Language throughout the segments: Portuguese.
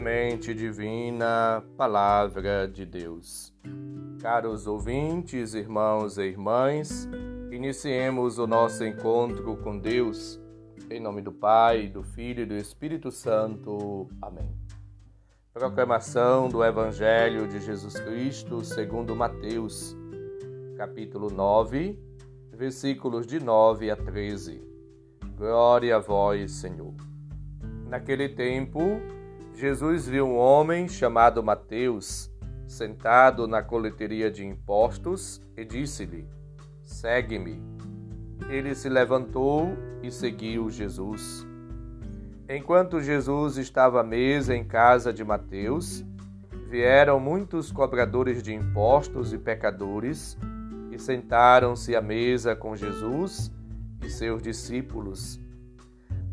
Semente Divina, Palavra de Deus. Caros ouvintes, irmãos e irmãs, iniciemos o nosso encontro com Deus. Em nome do Pai, do Filho e do Espírito Santo. Amém. Proclamação do Evangelho de Jesus Cristo segundo Mateus, capítulo 9, versículos de 9 a 13. Glória a vós, Senhor. Naquele tempo, Jesus viu um homem chamado Mateus sentado na coleteria de impostos e disse-lhe: Segue-me. Ele se levantou e seguiu Jesus. Enquanto Jesus estava à mesa em casa de Mateus, vieram muitos cobradores de impostos e pecadores e sentaram-se à mesa com Jesus e seus discípulos.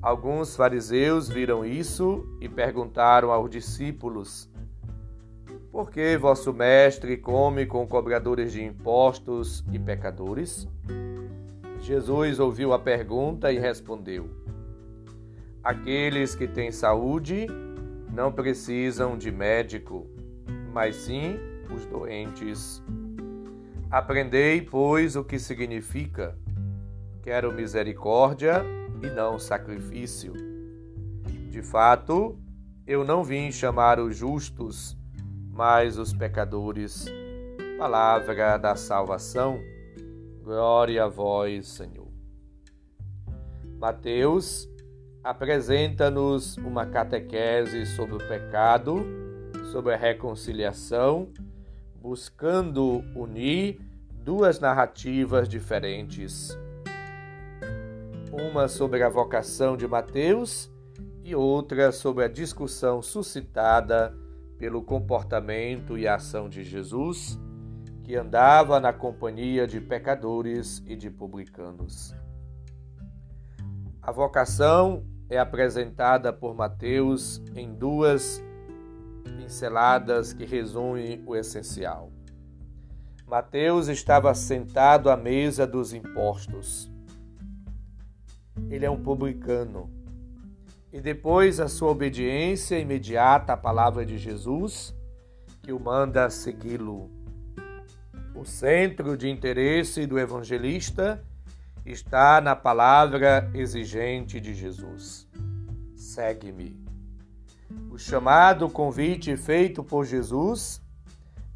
Alguns fariseus viram isso e perguntaram aos discípulos: Por que vosso mestre come com cobradores de impostos e pecadores? Jesus ouviu a pergunta e respondeu: Aqueles que têm saúde não precisam de médico, mas sim os doentes. Aprendei, pois, o que significa: quero misericórdia e não sacrifício. De fato, eu não vim chamar os justos, mas os pecadores. Palavra da salvação. Glória a vós, Senhor. Mateus apresenta-nos uma catequese sobre o pecado, sobre a reconciliação, buscando unir duas narrativas diferentes uma sobre a vocação de Mateus e outra sobre a discussão suscitada pelo comportamento e ação de Jesus, que andava na companhia de pecadores e de publicanos. A vocação é apresentada por Mateus em duas pinceladas que resumem o essencial. Mateus estava sentado à mesa dos impostos ele é um publicano. E depois a sua obediência imediata à palavra de Jesus, que o manda segui-lo. O centro de interesse do evangelista está na palavra exigente de Jesus: segue-me. O chamado convite feito por Jesus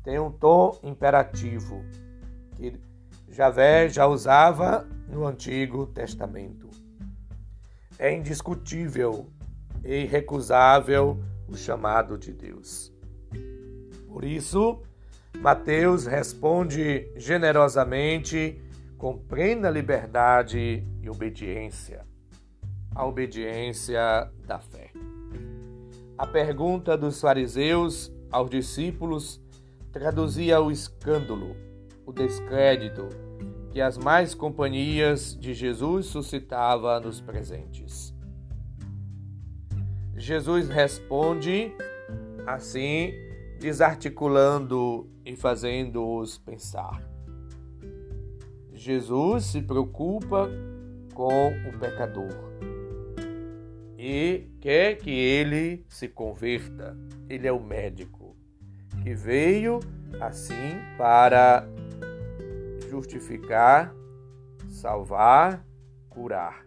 tem um tom imperativo que Javé já usava no Antigo Testamento. É indiscutível e irrecusável o chamado de Deus. Por isso, Mateus responde generosamente com plena liberdade e obediência. A obediência da fé. A pergunta dos fariseus aos discípulos traduzia o escândalo, o descrédito que as mais companhias de Jesus suscitava nos presentes. Jesus responde assim, desarticulando e fazendo-os pensar. Jesus se preocupa com o pecador e quer que ele se converta. Ele é o médico que veio assim para justificar, salvar, curar.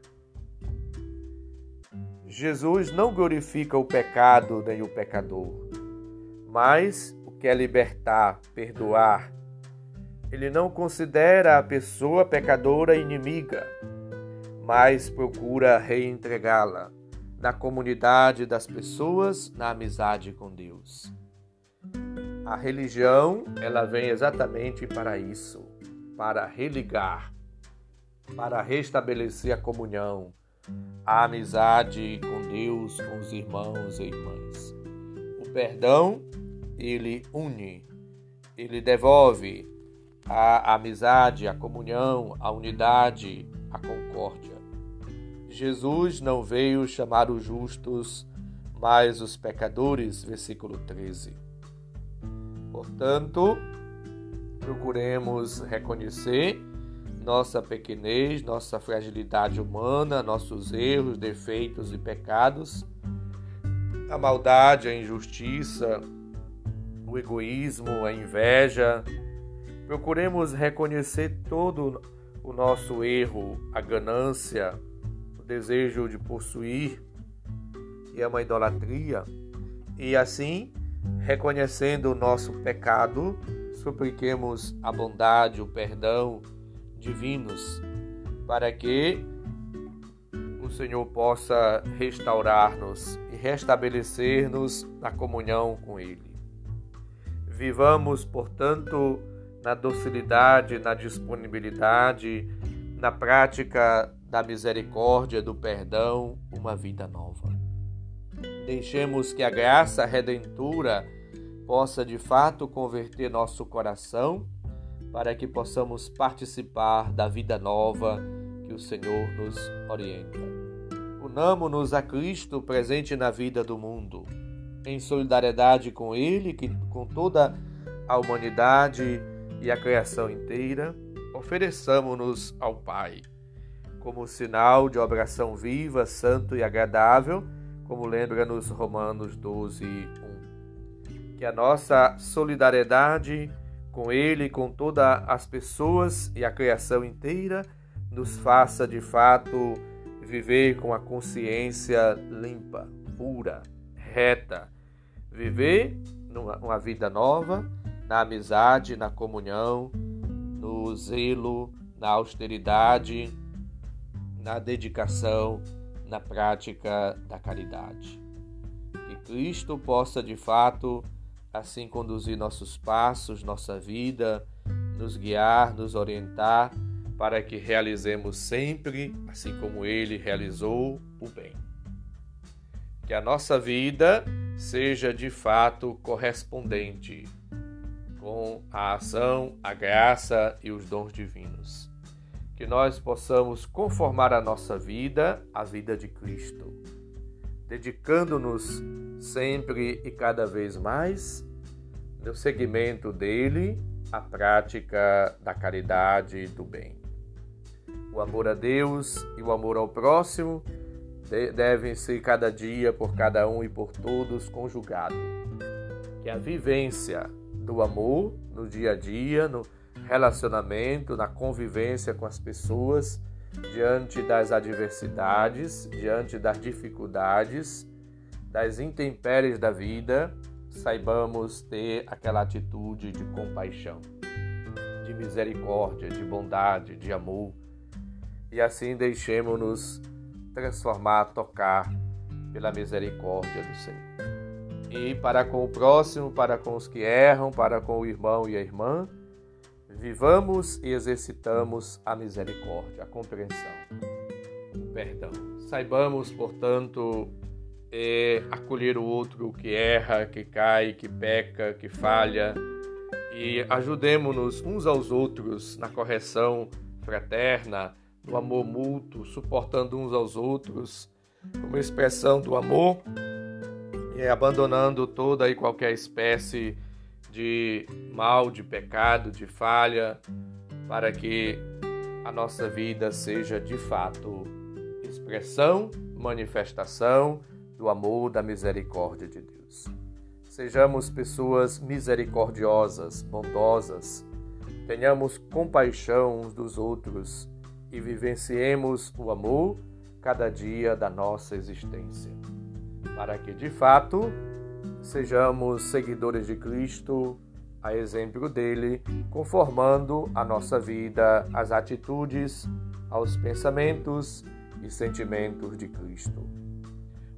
Jesus não glorifica o pecado nem o pecador, mas o que é libertar, perdoar. Ele não considera a pessoa pecadora inimiga, mas procura reentregá-la na comunidade das pessoas, na amizade com Deus. A religião, ela vem exatamente para isso para religar, para restabelecer a comunhão, a amizade com Deus, com os irmãos e irmãs. O perdão, ele une, ele devolve a amizade, a comunhão, a unidade, a concórdia. Jesus não veio chamar os justos, mas os pecadores, versículo 13. Portanto, procuremos reconhecer nossa pequenez, nossa fragilidade humana, nossos erros, defeitos e pecados a maldade, a injustiça, o egoísmo, a inveja. Procuremos reconhecer todo o nosso erro, a ganância, o desejo de possuir e a uma idolatria, e assim, reconhecendo o nosso pecado, supliquemos a bondade, o perdão divinos, para que o Senhor possa restaurar-nos e restabelecer-nos na comunhão com Ele. Vivamos, portanto, na docilidade, na disponibilidade, na prática da misericórdia, do perdão, uma vida nova. Deixemos que a graça redentora possa de fato converter nosso coração para que possamos participar da vida nova que o Senhor nos orienta. Unamo-nos a Cristo presente na vida do mundo em solidariedade com Ele, que, com toda a humanidade e a criação inteira, ofereçamos-nos ao Pai, como sinal de oração viva, santo e agradável, como lembra-nos Romanos 12, 1. Que a nossa solidariedade com Ele, com todas as pessoas e a criação inteira, nos faça de fato viver com a consciência limpa, pura, reta, viver uma vida nova, na amizade, na comunhão, no zelo, na austeridade, na dedicação, na prática da caridade. Que Cristo possa de fato assim conduzir nossos passos, nossa vida, nos guiar, nos orientar, para que realizemos sempre, assim como Ele realizou, o bem. Que a nossa vida seja de fato correspondente com a ação, a graça e os dons divinos. Que nós possamos conformar a nossa vida à vida de Cristo, dedicando-nos sempre e cada vez mais no seguimento dele à prática da caridade e do bem. O amor a Deus e o amor ao próximo devem ser cada dia por cada um e por todos conjugado. Que a vivência do amor no dia a dia, no relacionamento, na convivência com as pessoas, diante das adversidades, diante das dificuldades, das intempéries da vida, saibamos ter aquela atitude de compaixão, de misericórdia, de bondade, de amor, e assim deixemos-nos transformar, tocar pela misericórdia do Senhor. E para com o próximo, para com os que erram, para com o irmão e a irmã, vivamos e exercitamos a misericórdia, a compreensão, o perdão. Saibamos, portanto, é, acolher o outro que erra, que cai, que peca, que falha. E ajudemos-nos uns aos outros na correção fraterna do amor mútuo, suportando uns aos outros, como expressão do amor, e abandonando toda e qualquer espécie de mal, de pecado, de falha, para que a nossa vida seja de fato expressão, manifestação do amor, da misericórdia de Deus. Sejamos pessoas misericordiosas, bondosas, tenhamos compaixão uns dos outros e vivenciemos o amor cada dia da nossa existência, para que de fato sejamos seguidores de Cristo, a exemplo dele, conformando a nossa vida às atitudes, aos pensamentos e sentimentos de Cristo.